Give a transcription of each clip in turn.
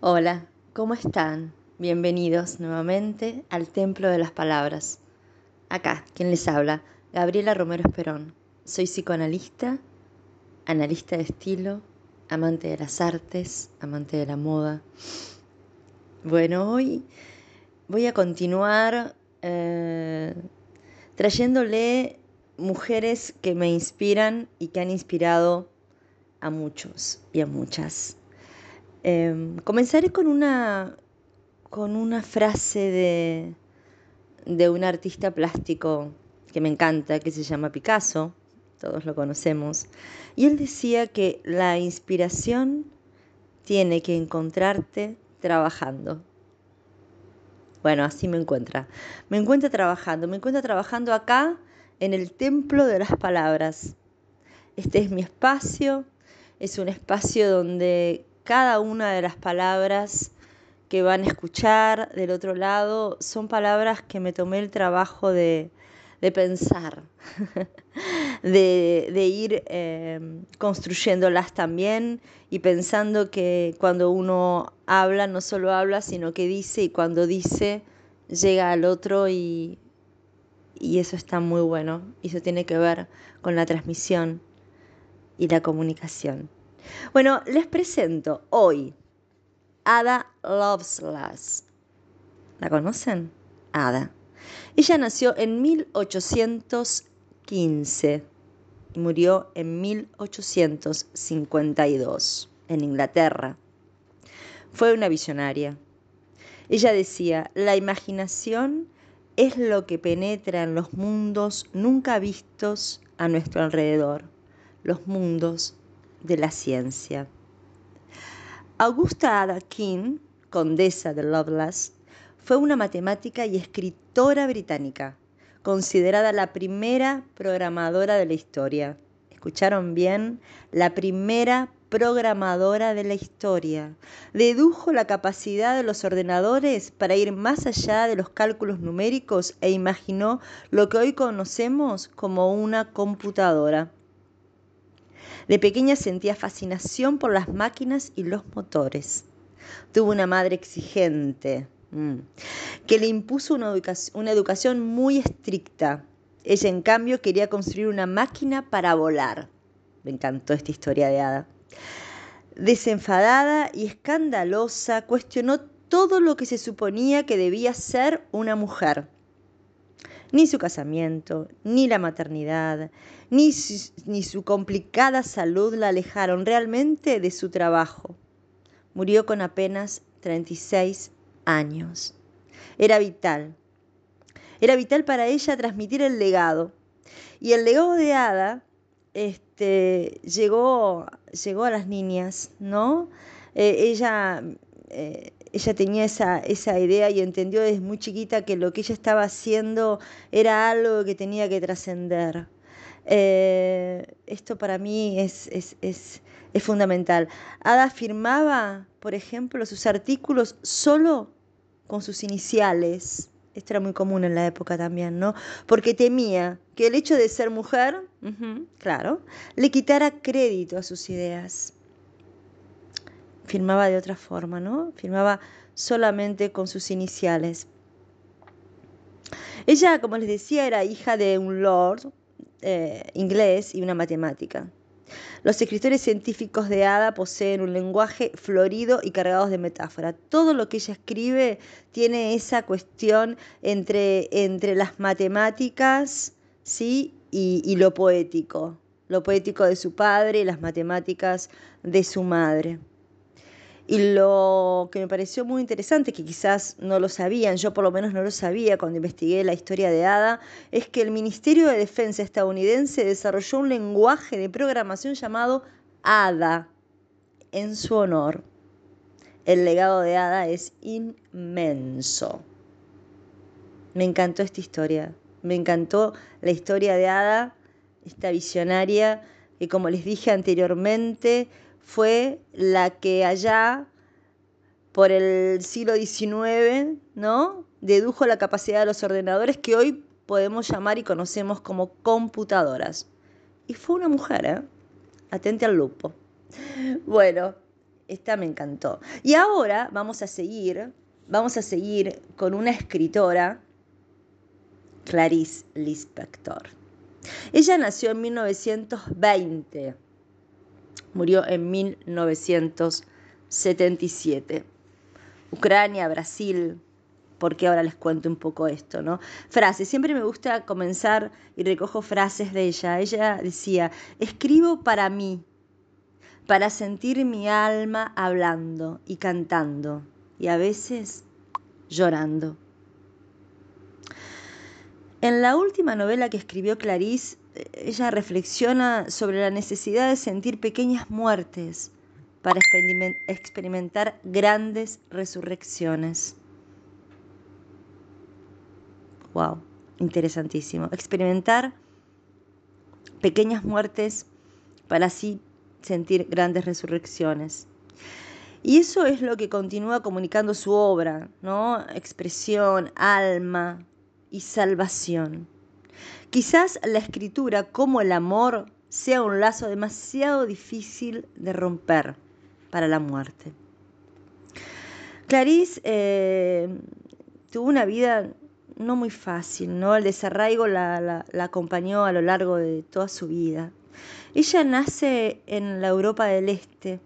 Hola, ¿cómo están? Bienvenidos nuevamente al Templo de las Palabras. Acá, quien les habla, Gabriela Romero Esperón. Soy psicoanalista, analista de estilo, amante de las artes, amante de la moda. Bueno, hoy voy a continuar eh, trayéndole mujeres que me inspiran y que han inspirado a muchos y a muchas. Em, comenzaré con una, con una frase de, de un artista plástico que me encanta, que se llama Picasso, todos lo conocemos, y él decía que la inspiración tiene que encontrarte trabajando. Bueno, así me encuentra. Me encuentra trabajando, me encuentra trabajando acá en el templo de las palabras. Este es mi espacio, es un espacio donde cada una de las palabras que van a escuchar del otro lado son palabras que me tomé el trabajo de, pensar, de, ir eh, construyéndolas también y pensando que cuando uno habla no solo habla, sino que dice y cuando dice llega al otro y, y eso está muy bueno. Y eso tiene que ver con la transmisión y la comunicación. Bueno, les presento hoy Ada Lovelace. ¿La conocen? Ada. Ella nació en 1815 y murió en 1852 en Inglaterra. Fue una visionaria. Ella decía, la imaginación es lo que penetra en los mundos nunca vistos a nuestro alrededor, los mundos de la ciencia. Augusta Ada King, condesa de Lovelace, fue una matemática y escritora británica, considerada la primera programadora de la historia. ¿Escucharon bien? La primera programadora de la historia. Dedujo la capacidad de los ordenadores para ir más allá de los cálculos numéricos e imaginó lo que hoy conocemos como una computadora. De pequeña sentía fascinación por las máquinas y los motores. Tuvo una madre exigente mm, que le impuso una educación, muy estricta. Ella, en cambio, quería construir una máquina para volar. Me encantó esta historia de Ada. Desenfadada y escandalosa, cuestionó todo lo que se suponía que debía ser una mujer. Ni su casamiento, ni la maternidad, ni su, complicada salud la alejaron realmente de su trabajo. Murió con apenas 36 años. Era vital. Era vital para ella transmitir el legado. Y el legado de Ada este, llegó, llegó a las niñas, ¿no? Eh, ella eh, ella tenía esa, esa idea y entendió desde muy chiquita que lo que ella estaba haciendo era algo que tenía que trascender. Eh, esto para mí es, es, es, es, fundamental. Ada firmaba, por ejemplo, sus artículos solo con sus iniciales. Esto era muy común en la época también, ¿no? Porque temía que el hecho de ser mujer, claro, le quitara crédito a sus ideas firmaba de otra forma, ¿no? Firmaba solamente con sus iniciales. Ella, como les decía, era hija de un lord eh, inglés y una matemática. Los escritores científicos de Ada poseen un lenguaje florido y cargado de metáfora. Todo lo que ella escribe tiene esa cuestión entre, entre las matemáticas ¿sí? y lo poético. Lo poético de su padre y las matemáticas de su madre. Y lo que me pareció muy interesante, que quizás no lo sabían, yo por lo menos no lo sabía cuando investigué la historia de Ada, es que el Ministerio de Defensa estadounidense desarrolló un lenguaje de programación llamado ADA en su honor. El legado de Ada es inmenso. Me encantó esta historia, me encantó la historia de Ada, esta visionaria que como les dije anteriormente, fue la que allá por el siglo XIX, ¿no? Dedujo la capacidad de los ordenadores que hoy podemos llamar y conocemos como computadoras. Y fue una mujer, ¿eh? Atente al lupo. Bueno, esta me encantó. Y ahora vamos a seguir, vamos a seguir con una escritora, Clarice Lispector. Ella nació en 1920, murió en 1977. Ucrania, Brasil, porque ahora les cuento un poco esto, ¿no? Frases, siempre me gusta comenzar y recojo frases de ella. Ella decía, escribo para mí, para sentir mi alma hablando y cantando, y a veces llorando. En la última novela que escribió Clarice, ella reflexiona sobre la necesidad de sentir pequeñas muertes para experimentar grandes resurrecciones. Wow, interesantísimo. Experimentar pequeñas muertes para así sentir grandes resurrecciones. Y eso es lo que continúa comunicando su obra, ¿no? Expresión, alma y salvación. Quizás la escritura, como el amor, sea un lazo demasiado difícil de romper para la muerte. Clarice eh, tuvo una vida no muy fácil, ¿no? El desarraigo la, acompañó a lo largo de toda su vida. Ella nace en la Europa del Este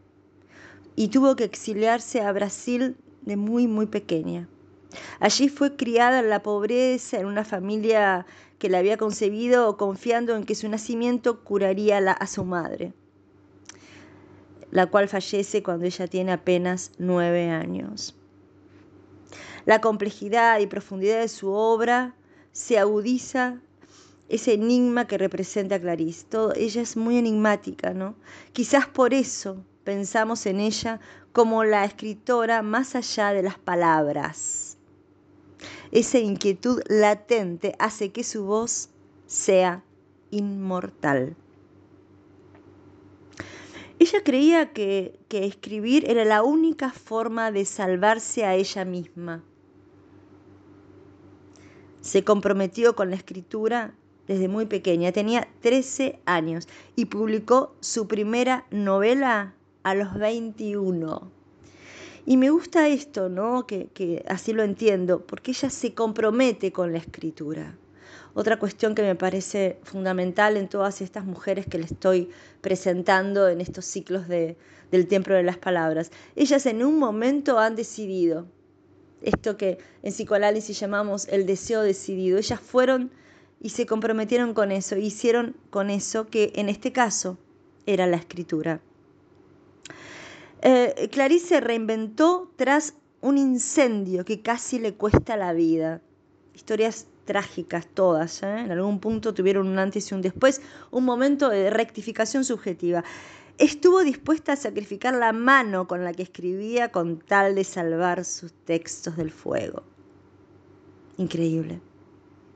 y tuvo que exiliarse a Brasil de muy, muy pequeña. Allí fue criada en la pobreza, en una familia que la había concebido confiando en que su nacimiento curaría a su madre, la cual fallece cuando ella tiene apenas nueve años. La complejidad y profundidad de su obra se agudiza ese enigma que representa a Clarice. ella es muy enigmática, ¿no? Quizás por eso pensamos en ella como la escritora más allá de las palabras. Esa inquietud latente hace que su voz sea inmortal. Ella creía que, que escribir era la única forma de salvarse a ella misma se comprometió con la escritura desde muy pequeña, tenía 13 años y publicó su primera novela a los 21. Y me gusta esto, ¿no? Que, que, así lo entiendo, porque ella se compromete con la escritura. Otra cuestión que me parece fundamental en todas estas mujeres que le estoy presentando en estos ciclos de, del Templo de las Palabras. Ellas en un momento han decidido esto que en psicoanálisis llamamos el deseo decidido. Ellas fueron y se comprometieron con eso, hicieron con eso que en este caso era la escritura. Eh, Clarice se reinventó tras un incendio que casi le cuesta la vida. Historias trágicas todas, ¿eh? en algún punto tuvieron un antes y un después, un momento de rectificación subjetiva estuvo dispuesta a sacrificar la mano con la que escribía con tal de salvar sus textos del fuego. Increíble.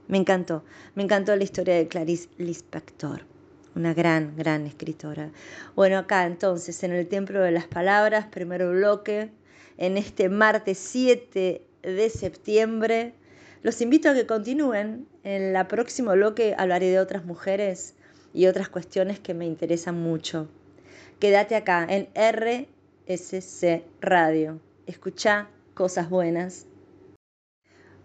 Me encantó, me encantó la historia de Clarice Lispector, una gran, gran escritora. Bueno, acá entonces, en el Templo de las Palabras, primero bloque, en este martes 7 de septiembre. Los invito a que continúen. En la próximo bloque hablaré de otras mujeres y otras cuestiones que me interesan mucho. Quédate acá en RSC Radio. Escucha cosas buenas.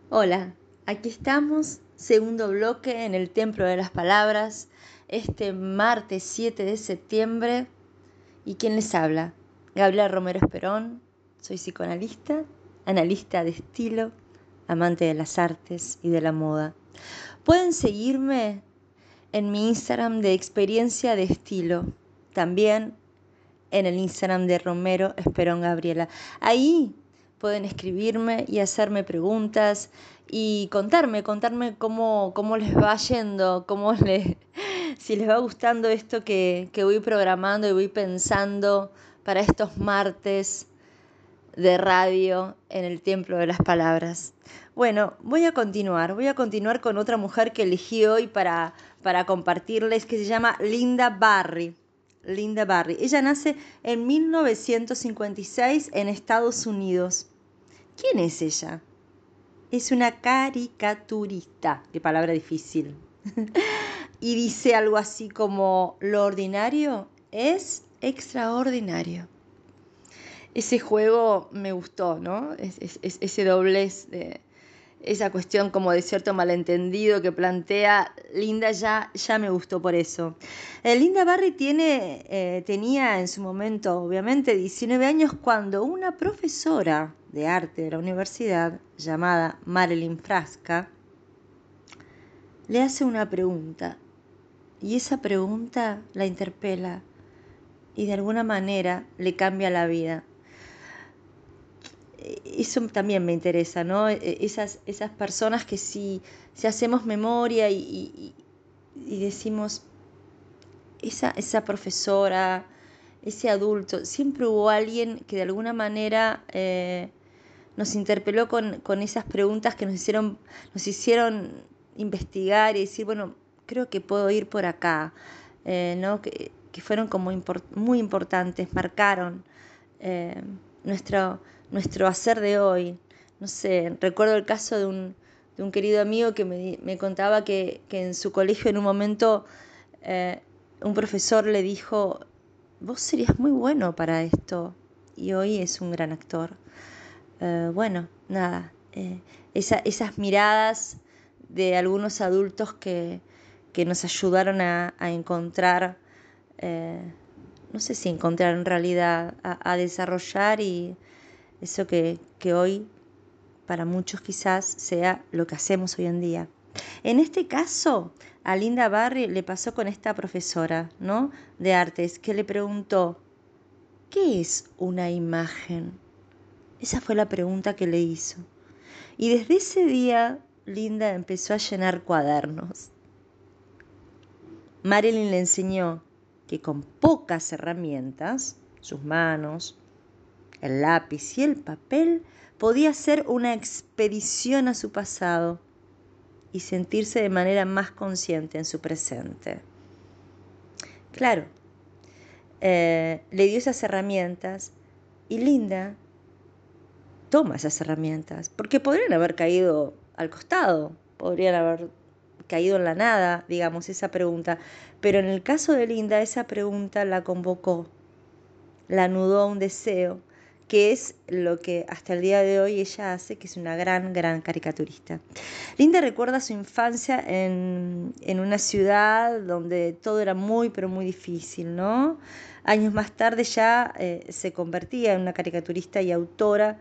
Hola, aquí estamos, segundo bloque en el Templo de las Palabras, este martes 7 de septiembre. ¿Y quién les habla? Gabriela Romero Esperón, soy psicoanalista, analista de estilo, amante de las artes y de la moda. Pueden seguirme en mi Instagram de experiencia de estilo. También en el Instagram de Romero Esperón Gabriela. Ahí pueden escribirme y hacerme preguntas y contarme, contarme cómo, cómo les va yendo, cómo les, si les va gustando esto que, que voy programando y voy pensando para estos martes de radio en el Templo de las Palabras. Bueno, voy a continuar, voy a continuar con otra mujer que elegí hoy para, para compartirles, que se llama Linda Barry. Linda Barry. Ella nace en 1956 en Estados Unidos. ¿Quién es ella? Es una caricaturista, qué palabra difícil. y dice algo así como, lo ordinario es extraordinario. ese juego me gustó, ¿no? ese doblez de esa cuestión como de cierto malentendido que plantea Linda ya, ya me gustó por eso. Eh, Linda Barry tiene, eh, tenía en su momento, obviamente, 19 años cuando una profesora de arte de la universidad llamada Marilyn Frasca le hace una pregunta y esa pregunta la interpela y de alguna manera le cambia la vida eso también me interesa, ¿no? E, esas, esas personas que si, si hacemos memoria y, decimos, esa, esa profesora, ese adulto, siempre hubo alguien que de alguna manera eh, nos interpeló con, esas preguntas que nos hicieron, nos hicieron investigar y decir, bueno, creo que puedo ir por acá, eh, ¿no? que, fueron como muy importantes, marcaron eh, nuestro nuestro hacer de hoy. No sé, recuerdo el caso de un, de un querido amigo que me, contaba que, en su colegio en un momento eh, un profesor le dijo, vos serías muy bueno para esto y hoy es un gran actor. Bueno, nada, eh, esas miradas de algunos adultos que, nos ayudaron a, encontrar, no sé si encontrar en realidad, a desarrollar y, eso que, hoy para muchos quizás sea lo que hacemos hoy en día. En este caso, a Linda Barry le pasó con esta profesora, ¿no? De artes, que le preguntó, ¿qué es una imagen? Esa fue la pregunta que le hizo. Y desde ese día, Linda empezó a llenar cuadernos. Marilyn le enseñó que con pocas herramientas, sus manos, el lápiz y el papel, podía ser una expedición a su pasado y sentirse de manera más consciente en su presente. Claro, eh, le dio esas herramientas y Linda toma esas herramientas, porque podrían haber caído al costado, podrían haber caído en la nada, digamos, esa pregunta, pero en el caso de Linda esa pregunta la convocó, la anudó a un deseo que es lo que hasta el día de hoy ella hace, que es una gran, gran caricaturista. Linda recuerda su infancia en, una ciudad donde todo era muy, pero muy difícil, ¿no? Años más tarde ya eh, se convertía en una caricaturista y autora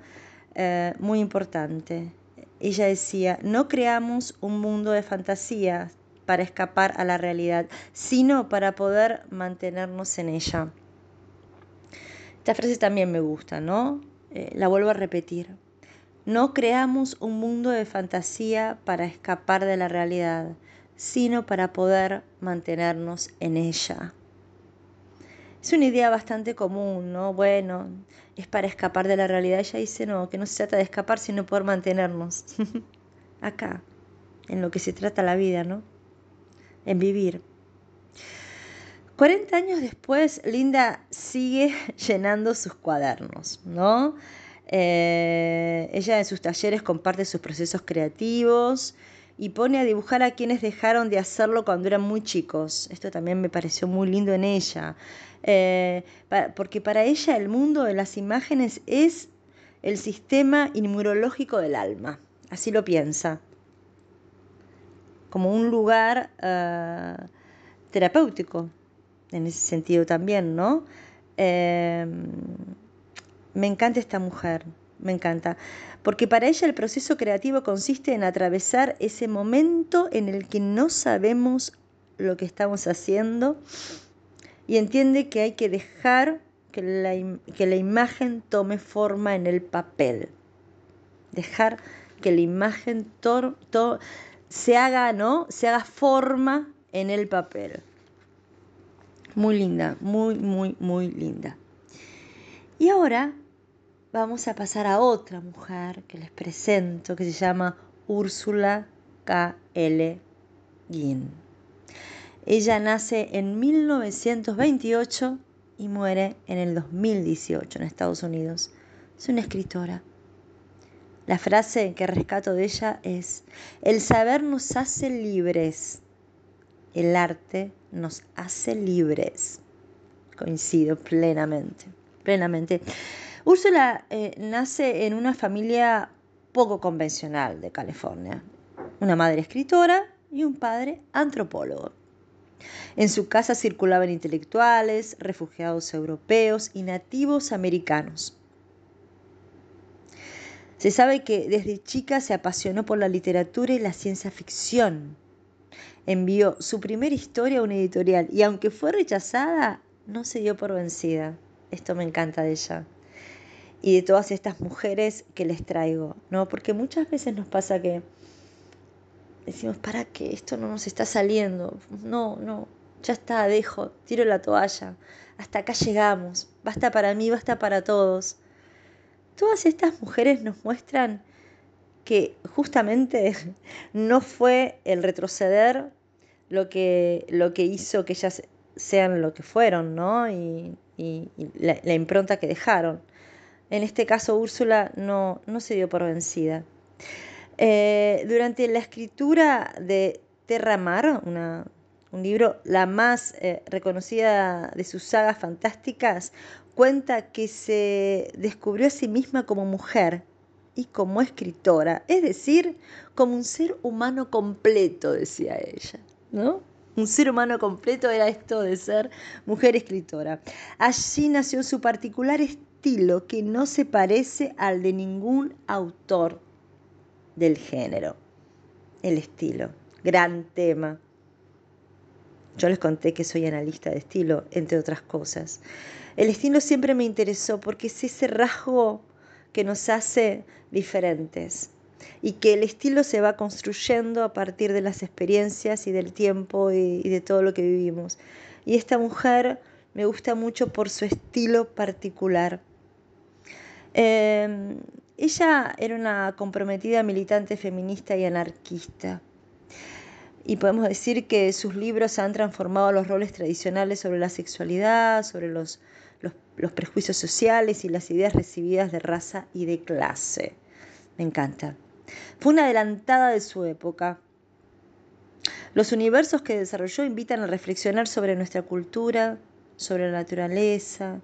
eh, muy importante. Ella decía, no creamos un mundo de fantasía para escapar a la realidad, sino para poder mantenernos en ella. Esta frase también me gusta, ¿no? Eh, la vuelvo a repetir. No creamos un mundo de fantasía para escapar de la realidad, sino para poder mantenernos en ella. Es una idea bastante común, ¿no? Bueno, es para escapar de la realidad. Ella dice, no, que no se trata de escapar, sino poder mantenernos acá, en lo que se trata la vida, ¿no? En vivir. 40 años después, Linda sigue llenando sus cuadernos, ¿no? Eh, ella en sus talleres comparte sus procesos creativos y pone a dibujar a quienes dejaron de hacerlo cuando eran muy chicos. Esto también me pareció muy lindo en ella, eh, porque para ella el mundo de las imágenes es el sistema inmunológico del alma, así lo piensa, como un lugar eh, terapéutico en ese sentido también, ¿no? Em, me encanta esta mujer, me encanta, porque para ella el proceso creativo consiste en atravesar ese momento en el que no sabemos lo que estamos haciendo y entiende que hay que dejar que la, que la imagen tome forma en el papel, dejar que la imagen se haga, ¿no? Se haga forma en el papel. Muy linda, muy, muy, muy linda. Y ahora vamos a pasar a otra mujer que les presento, que se llama Úrsula K. L. Guin. Ella nace en 1928 y muere en el 2018 en Estados Unidos. Es una escritora. La frase que rescato de ella es, el saber nos hace libres, el arte nos hace libres. Coincido plenamente, plenamente. Úrsula eh, nace en una familia poco convencional de California. Una madre escritora y un padre antropólogo. En su casa circulaban intelectuales, refugiados europeos y nativos americanos. Se sabe que desde chica se apasionó por la literatura y la ciencia ficción. Envió su primera historia a una editorial y aunque fue rechazada, no se dio por vencida. Esto me encanta de ella. Y de todas estas mujeres que les traigo, ¿no? Porque muchas veces nos pasa que decimos, ¿para qué? Esto no nos está saliendo. No, no, ya está, dejo, tiro la toalla. Hasta acá llegamos. Basta para mí, basta para todos. Todas estas mujeres nos muestran que justamente no fue el retroceder lo que, lo que hizo que ellas sean lo que fueron, ¿no? Y, la, impronta que dejaron. En este caso, Úrsula no, no se dio por vencida. Eh, durante la escritura de Terra Mar, un libro la más eh, reconocida de sus sagas fantásticas, cuenta que se descubrió a sí misma como mujer y como escritora, es decir, como un ser humano completo, decía ella, ¿no? Un ser humano completo era esto de ser mujer escritora. Allí nació su particular estilo que no se parece al de ningún autor del género. El estilo, gran tema. Yo les conté que soy analista de estilo, entre otras cosas. El estilo siempre me interesó porque es ese rasgo que nos hace diferentes y que el estilo se va construyendo a partir de las experiencias y del tiempo y, de todo lo que vivimos. Y esta mujer me gusta mucho por su estilo particular. Em, ella era una comprometida militante feminista y anarquista. Y podemos decir que sus libros han transformado los roles tradicionales sobre la sexualidad, sobre los los, prejuicios sociales y las ideas recibidas de raza y de clase. Me encanta. Fue una adelantada de su época. Los universos que desarrolló invitan a reflexionar sobre nuestra cultura, sobre la naturaleza,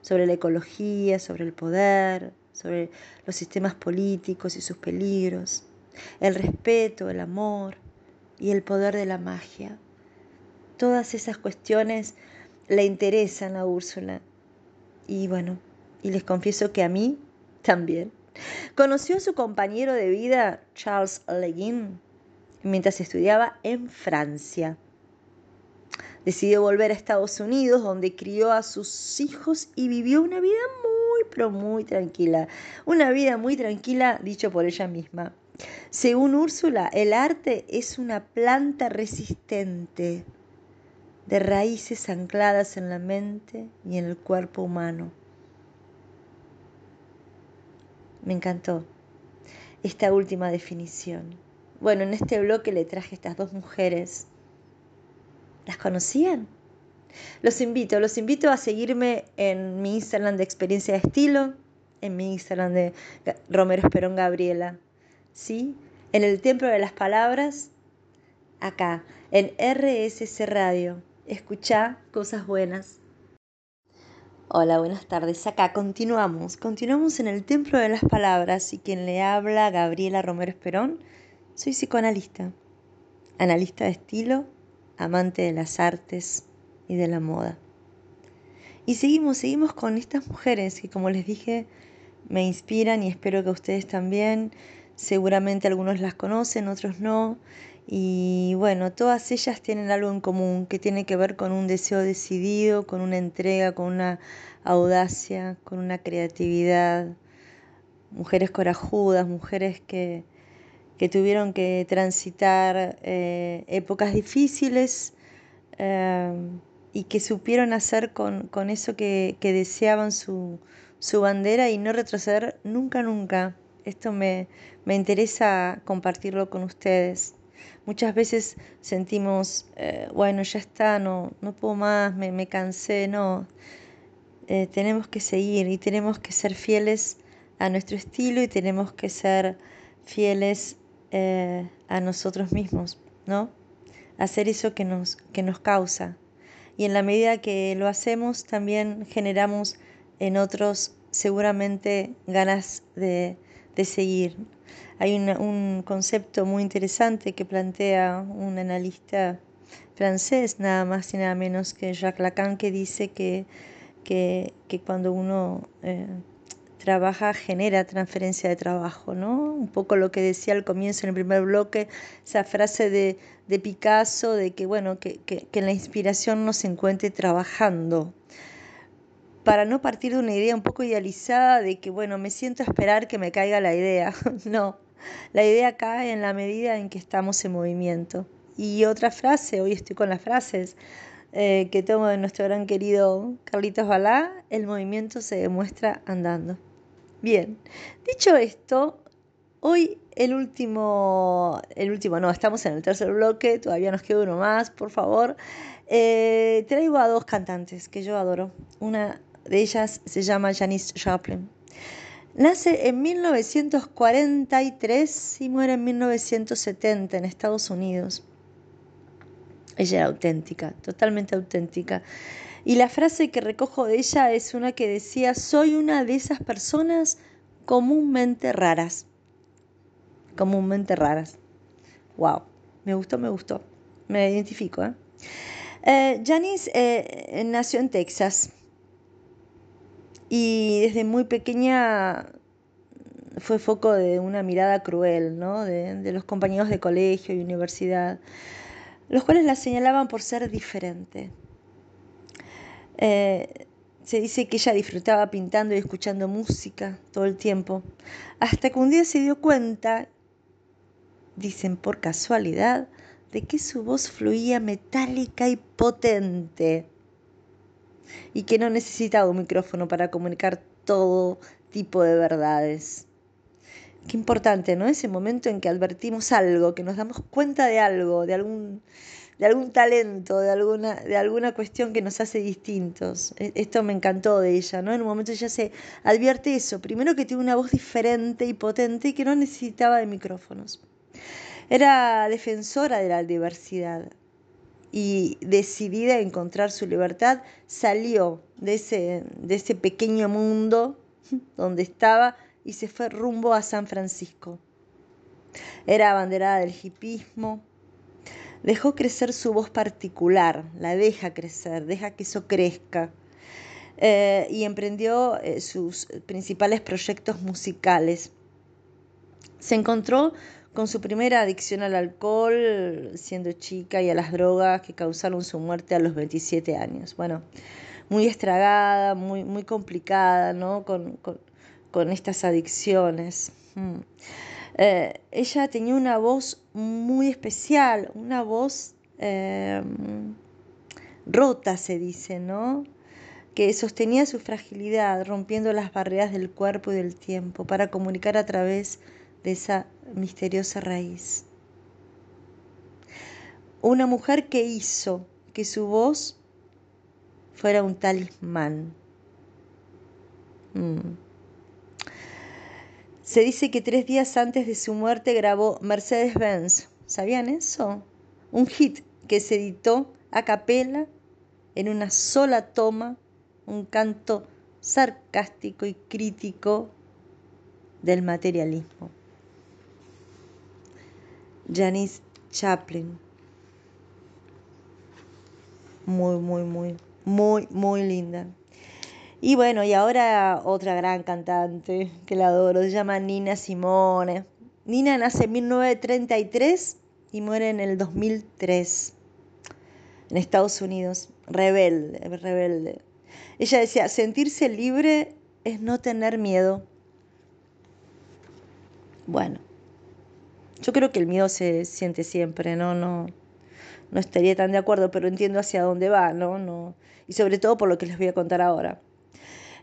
sobre la ecología, sobre el poder, sobre los sistemas políticos y sus peligros, el respeto, el amor y el poder de la magia. Todas esas cuestiones le interesan a Úrsula y bueno, y les confieso que a mí también. Conoció a su compañero de vida, Charles Le Guin, mientras estudiaba en Francia. Decidió volver a Estados Unidos, donde crió a sus hijos y vivió una vida muy, muy tranquila. Una vida muy tranquila, dicho por ella misma. Según Úrsula, el arte es una planta resistente de raíces ancladas en la mente y en el cuerpo humano. Me encantó esta última definición. Bueno, en este bloque le traje estas dos mujeres. ¿Las conocían? Los invito, los invito a seguirme en mi Instagram de experiencia de estilo, en mi Instagram de Romero Esperón Gabriela, ¿sí? En el Templo de las Palabras, acá, en RSC Radio. Escucha cosas buenas. Hola, buenas tardes. Acá continuamos. Continuamos en el Templo de las Palabras y quien le habla, Gabriela Romero Esperón. Soy psicoanalista, analista de estilo, amante de las artes y de la moda. Y seguimos, seguimos con estas mujeres que como les dije me inspiran y espero que ustedes también. Seguramente algunos las conocen, otros no. Y bueno, todas ellas tienen algo en común que tiene que ver con un deseo decidido, con una entrega, con una audacia, con una creatividad. Mujeres corajudas, mujeres que, tuvieron que transitar eh, épocas difíciles eh, y que supieron hacer con, eso que, deseaban su, su bandera y no retroceder nunca, nunca. Esto me, me interesa compartirlo con ustedes. Muchas veces sentimos, eh, bueno, ya está, no, no puedo más, me, me cansé, no. Eh, tenemos que seguir y tenemos que ser fieles a nuestro estilo y tenemos que ser fieles eh, a nosotros mismos, ¿no? Hacer eso que nos, que nos causa. Y en la medida que lo hacemos, también generamos en otros seguramente ganas de, seguir. Hay un concepto muy interesante que plantea un analista francés, nada más y nada menos que Jacques Lacan, que dice que, que, cuando uno eh, trabaja genera transferencia de trabajo, ¿no? Un poco lo que decía al comienzo en el primer bloque, esa frase de, Picasso, de que, bueno, que, que, la inspiración no se encuentre trabajando, para no partir de una idea un poco idealizada de que, bueno, me siento a esperar que me caiga la idea. no, la idea cae en la medida en que estamos en movimiento. Y otra frase, hoy estoy con las frases eh, que tomo de nuestro gran querido Carlitos Balá, el movimiento se demuestra andando. Bien, dicho esto, hoy el último, el último, no, estamos en el tercer bloque, todavía nos queda uno más, por favor. Eh, traigo a dos cantantes que yo adoro. Una de ellas se llama Janice Joplin. Nace en 1943 y muere en 1970 en Estados Unidos. Ella era auténtica, totalmente auténtica. Y la frase que recojo de ella es una que decía, soy una de esas personas comúnmente raras. Comúnmente raras. Wow, me gustó, me gustó. Me identifico. ¿eh? eh Janice eh, nació en Texas y desde muy pequeña fue foco de una mirada cruel ¿no? de, de los compañeros de colegio y universidad, los cuales la señalaban por ser diferente eh, se dice que ella disfrutaba pintando y escuchando música todo el tiempo, hasta que un día se dio cuenta, dicen por casualidad, de que su voz fluía metálica y potente y que no necesitaba un micrófono para comunicar todo tipo de verdades. Qué importante, ¿no? Ese momento en que advertimos algo, que nos damos cuenta de algo, de algún de algún talento, de alguna, de alguna cuestión que nos hace distintos. E, esto me encantó de ella, ¿no? En un momento ella se advierte eso, primero que tiene una voz diferente y potente y que no necesitaba de micrófonos. Era defensora de la diversidad y decidida a encontrar su libertad, salió de ese, de ese pequeño mundo donde estaba y se fue rumbo a San Francisco. Era abanderada del hipismo, Dejó crecer su voz particular, la deja crecer, deja que eso crezca. Eh, y emprendió eh, sus principales proyectos musicales. Se encontró con su primera adicción al alcohol siendo chica y a las drogas que causaron su muerte a los 27 años. Bueno, muy estragada, muy, muy complicada, ¿no? Con, estas adicciones. Mm. Eh, ella tenía una voz muy especial, una voz em, rota, se dice, ¿no? que sostenía su fragilidad, rompiendo las barreras del cuerpo y del tiempo para comunicar a través de esa misteriosa raíz. Una mujer que hizo que su voz fuera un talismán. Mm. Se dice que tres días antes de su muerte grabó Mercedes-Benz. ¿Sabían eso? Un hit que se editó a capela en una sola toma, un canto sarcástico y crítico del materialismo. Janice Chaplin. Muy, muy, muy, muy, muy linda. Y bueno, y ahora otra gran cantante que la adoro, se llama Nina Simone. Nina nace en 1933 y muere en el 2003 en Estados Unidos. Rebelde, rebelde. Ella decía, sentirse libre es no tener miedo. Bueno, yo creo que el miedo se siente siempre, ¿no? No, no estaría tan de acuerdo, pero entiendo hacia dónde va, ¿no? no y sobre todo por lo que les voy a contar ahora.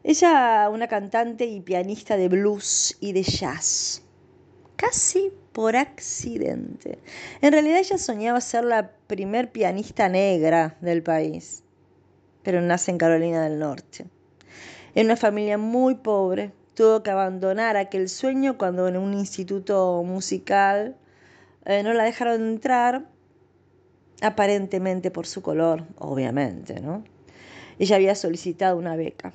Ella, una cantante y pianista de blues y de jazz, casi por accidente. En realidad ella soñaba ser la primer pianista negra del país, pero nace en Carolina del Norte. En una familia muy pobre, tuvo que abandonar aquel sueño cuando en un instituto musical eh, no la dejaron entrar, aparentemente por su color, obviamente, ¿no? Ella había solicitado una beca.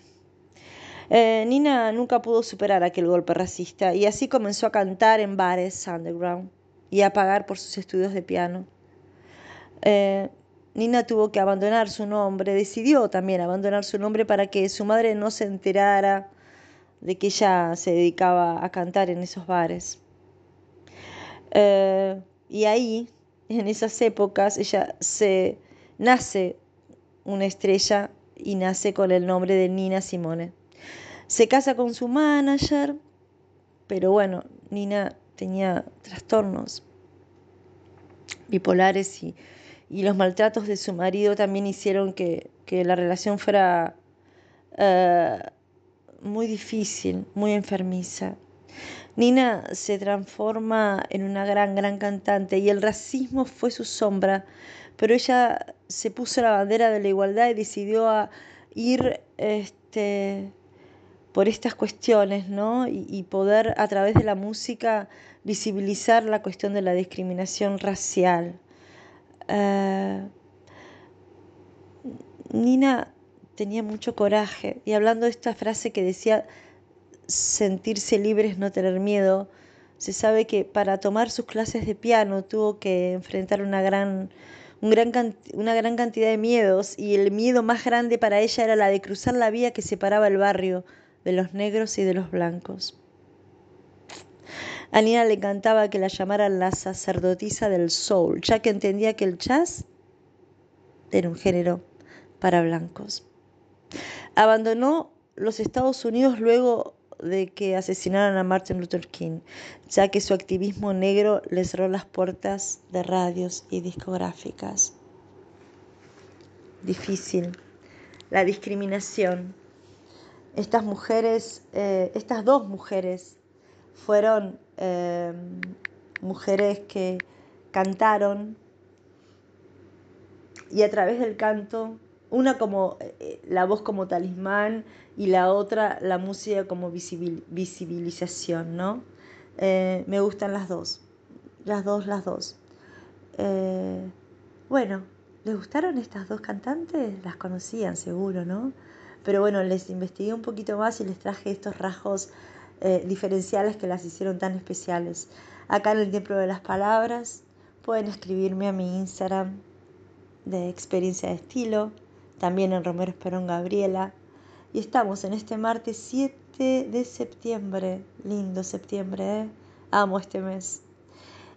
Eh, Nina nunca pudo superar aquel golpe racista y así comenzó a cantar en bares underground y a pagar por sus estudios de piano. Eh, Nina tuvo que abandonar su nombre, decidió también abandonar su nombre para que su madre no se enterara de que ella se dedicaba a cantar en esos bares. Eh, y ahí, en esas épocas, ella se nace una estrella y nace con el nombre de Nina Simone. Se casa con su manager, pero bueno, Nina tenía trastornos bipolares y, los maltratos de su marido también hicieron que, la relación fuera eh, muy difícil, muy enfermiza. Nina se transforma en una gran, gran cantante y el racismo fue su sombra, pero ella se puso la bandera de la igualdad y decidió a ir este, por estas cuestiones, ¿no? Y, poder a través de la música visibilizar la cuestión de la discriminación racial. Eh, Nina tenía mucho coraje y hablando de esta frase que decía sentirse libre es no tener miedo, se sabe que para tomar sus clases de piano tuvo que enfrentar una gran, una gran cantidad de miedos y el miedo más grande para ella era la de cruzar la vía que separaba el barrio de los negros y de los blancos. A Nina le encantaba que la llamaran la sacerdotisa del soul, ya que entendía que el jazz era un género para blancos. Abandonó los Estados Unidos luego de que asesinaran a Martin Luther King, ya que su activismo negro le cerró las puertas de radios y discográficas. Difícil. La discriminación. Estas mujeres, eh, estas dos mujeres, fueron eh, mujeres que cantaron y a través del canto una como eh, la voz como talismán y la otra la música como visibilización, ¿no? Me gustan las dos, las dos, las dos. Bueno, ¿les gustaron estas dos cantantes? Las conocían seguro, ¿no? Pero bueno, les investigué un poquito más y les traje estos rasgos diferenciales que las hicieron tan especiales. Acá en el Templo de las Palabras pueden escribirme a mi Instagram de experiencia de estilo también en Romero Esperón Gabriela. Y estamos en este martes 7 de septiembre, lindo septiembre, ¿eh? amo este mes,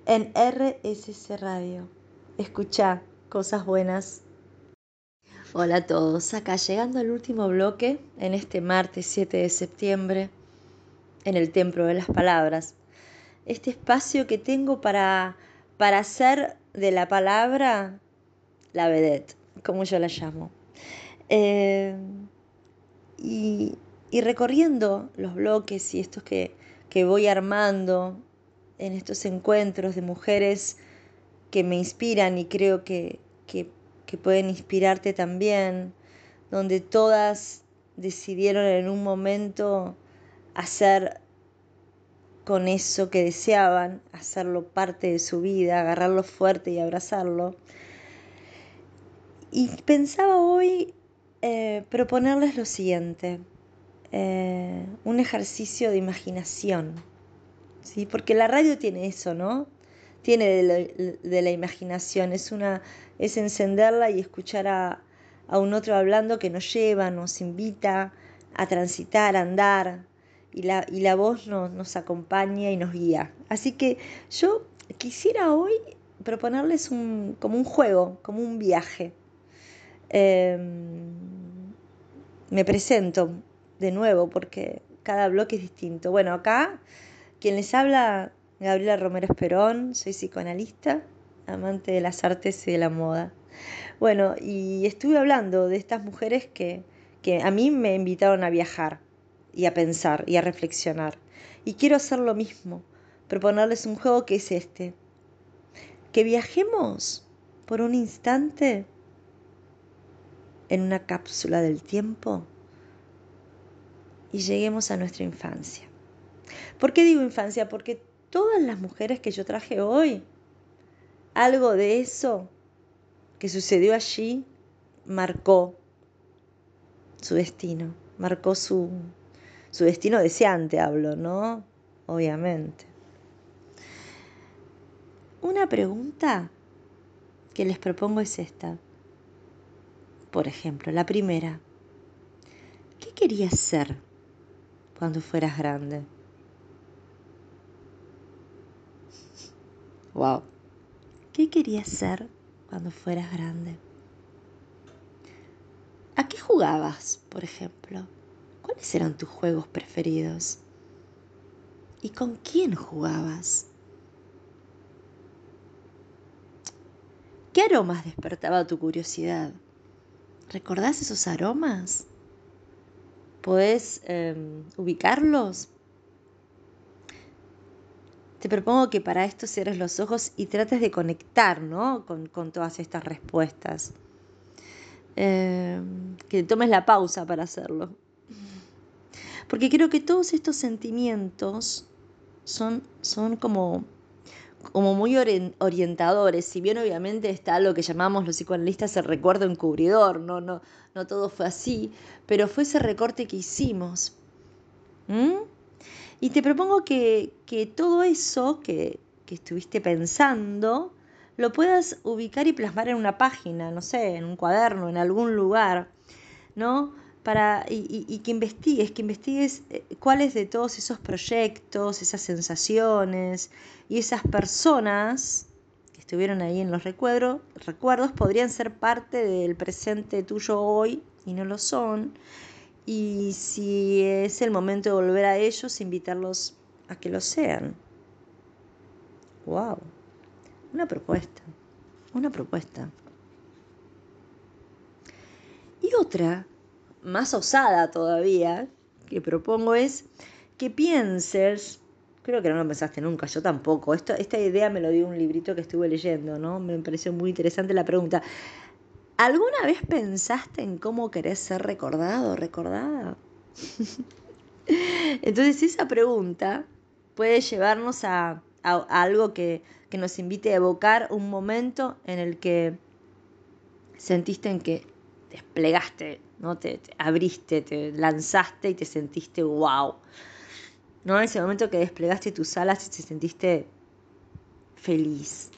en RSC Radio. Escucha cosas buenas. Hola a todos, acá llegando al último bloque en este martes 7 de septiembre, en el Templo de las Palabras. Este espacio que tengo para, para hacer de la palabra la vedette, como yo la llamo. Eh, y, recorriendo los bloques y estos que, voy armando en estos encuentros de mujeres que me inspiran y creo que, que, pueden inspirarte también, donde todas decidieron en un momento hacer con eso que deseaban, hacerlo parte de su vida, agarrarlo fuerte y abrazarlo. Y pensaba hoy eh, proponerles lo siguiente, eh, un ejercicio de imaginación, ¿sí? porque la radio tiene eso, ¿no? Tiene de, la imaginación, es, una, es encenderla y escuchar a, un otro hablando que nos lleva, nos invita a transitar, a andar, y la, y la voz nos, nos acompaña y nos guía. Así que yo quisiera hoy proponerles un, como un juego, como un viaje. Em, me presento de nuevo porque cada bloque es distinto. Bueno, acá quien les habla, Gabriela Romero Esperón, soy psicoanalista, amante de las artes y de la moda. Bueno, y estuve hablando de estas mujeres que, que a mí me invitaron a viajar y a pensar y a reflexionar. Y quiero hacer lo mismo, proponerles un juego que es este. Que viajemos por un instante en una cápsula del tiempo y lleguemos a nuestra infancia. ¿Por qué digo infancia? Porque todas las mujeres que yo traje hoy, algo de eso que sucedió allí marcó su destino, marcó su, su destino deseante hablo, ¿no? Obviamente. Una pregunta que les propongo es esta. Por ejemplo, la primera. ¿Qué querías ser cuando fueras grande? Wow. ¿Qué querías ser cuando fueras grande? ¿A qué jugabas, por ejemplo? ¿Cuáles eran tus juegos preferidos? ¿Y con quién jugabas? ¿Qué aromas despertaba tu curiosidad? ¿Recordás esos aromas? ¿Podés em, ubicarlos? Te propongo que para esto cierres los ojos y trates de conectar ¿no? con, todas estas respuestas. Em, que tomes la pausa para hacerlo. Porque creo que todos estos sentimientos son, son como como muy orientadores, si bien obviamente está lo que llamamos los psicoanalistas el recuerdo encubridor, no, no, no todo fue así, pero fue ese recorte que hicimos. Y te propongo que, todo eso que, que estuviste pensando lo puedas ubicar y plasmar en una página, no sé, en un cuaderno, en algún lugar, ¿no? Para, y, y, que investigues, que investigues eh, cuáles de todos esos proyectos, esas sensaciones y esas personas que estuvieron ahí en los recuerdos, recuerdos podrían ser parte del presente tuyo hoy y no lo son. Y si es el momento de volver a ellos, invitarlos a que lo sean. ¡Wow! Una propuesta, una propuesta. Y otra más osada todavía que propongo es que pienses, creo que no lo pensaste nunca, yo tampoco, esta idea me lo dio un librito que estuve leyendo, ¿no? Me pareció muy interesante la pregunta. ¿Alguna vez pensaste en cómo querés ser recordado o recordada? Entonces esa pregunta puede llevarnos a, algo que, que, nos invite a evocar un momento en el que sentiste en que desplegaste ¿no? Te, abriste, te lanzaste y te sentiste wow. ¿No? Ese momento que desplegaste tus alas y te sentiste feliz.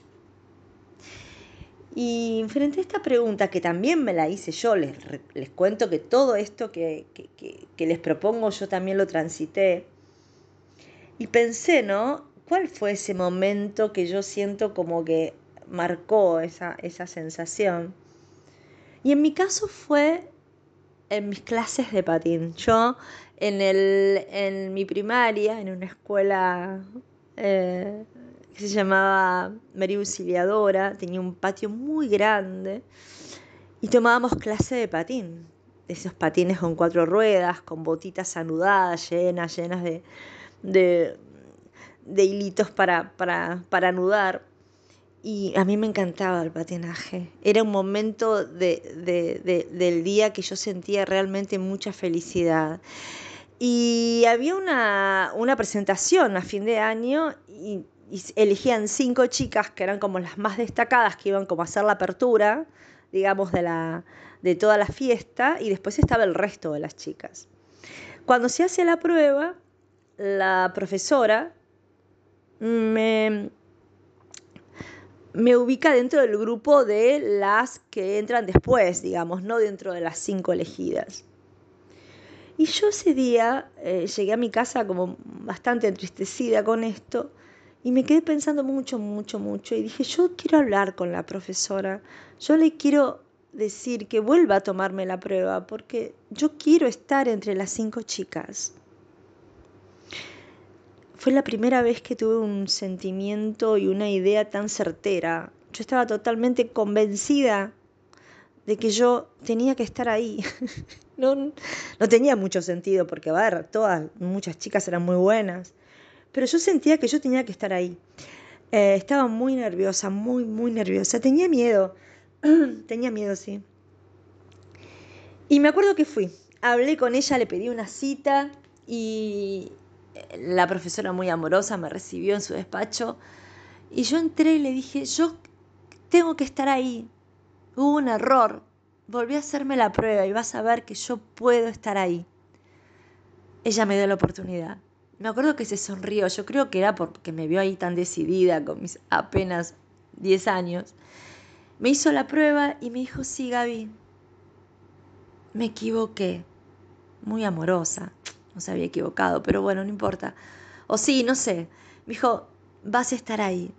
Y frente a esta pregunta, que también me la hice yo, les, les cuento que todo esto que, que, les propongo yo también lo transité. Y pensé, ¿no? ¿Cuál fue ese momento que yo siento como que marcó esa, esa sensación? Y en mi caso fue en mis clases de patín. Yo en, el, en mi primaria, en una escuela eh, que se llamaba María Auxiliadora, tenía un patio muy grande y tomábamos clase de patín. Esos patines con cuatro ruedas, con botitas anudadas, llenas, llenas de, de, de hilitos para, para, para anudar. Y a mí me encantaba el patinaje. Era un momento del día que yo sentía realmente mucha felicidad. Y había una, presentación a fin de año y, elegían cinco chicas que eran como las más destacadas, que iban como a hacer la apertura, digamos, de, la, de toda la fiesta, y después estaba el resto de las chicas. Cuando se hace la prueba, la profesora me, me ubica dentro del grupo de las que entran después, digamos, no dentro de las cinco elegidas. Y yo ese día eh, llegué a mi casa como bastante entristecida con esto y me quedé pensando mucho, mucho, mucho y dije, yo quiero hablar con la profesora, yo le quiero decir que vuelva a tomarme la prueba porque yo quiero estar entre las cinco chicas. Fue la primera vez que tuve un sentimiento y una idea tan certera. Yo estaba totalmente convencida de que yo tenía que estar ahí. no, no tenía mucho sentido porque, a ver, todas, muchas chicas eran muy buenas, pero yo sentía que yo tenía que estar ahí. Eh, estaba muy nerviosa, muy, muy nerviosa. Tenía miedo, tenía miedo, sí. Y me acuerdo que fui, hablé con ella, le pedí una cita y, la profesora muy amorosa me recibió en su despacho y yo entré y le dije, yo tengo que estar ahí. Hubo un error. Volví a hacerme la prueba y vas a ver que yo puedo estar ahí. ella me dio la oportunidad. Me acuerdo que se sonrió, yo creo que era porque me vio ahí tan decidida con mis apenas 10 años. Me hizo la prueba y me dijo, sí, Gaby, me equivoqué. Muy amorosa, no se había equivocado, pero bueno, no importa. O sí, no sé. Me dijo, vas a estar ahí.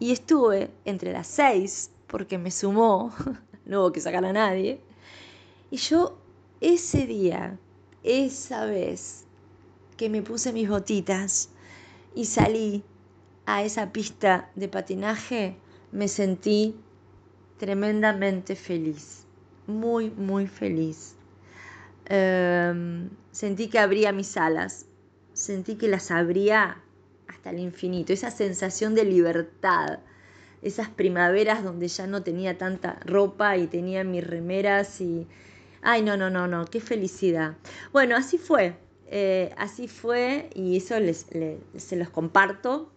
Y estuve entre las seis, porque me sumó, no hubo que sacar a nadie. Y yo ese día, esa vez que me puse mis botitas y salí a esa pista de patinaje, me sentí tremendamente feliz, muy, muy feliz. Em, sentí que abría mis alas, sentí que las abría hasta el infinito, esa sensación de libertad, esas primaveras donde ya no tenía tanta ropa y tenía mis remeras y... Ay, no, no, no, no, qué felicidad. Bueno, así fue, eh, así fue y eso les, se los comparto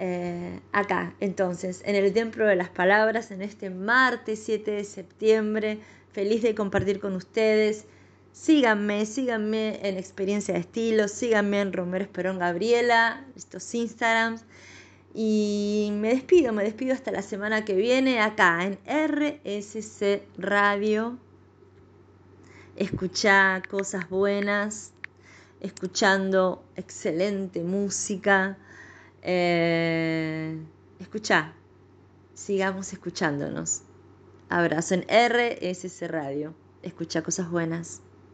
eh, acá, entonces, en el Templo de las Palabras, en este martes 7 de septiembre, feliz de compartir con ustedes. Síganme, síganme en Experiencia de Estilo, síganme en Romero Esperón Gabriela, estos Instagrams. Y me despido, me despido hasta la semana que viene acá en RSC Radio. Escuchá cosas buenas, escuchando excelente música. Eh, escucha, sigamos escuchándonos. Abrazo en RSC Radio. Escucha cosas buenas.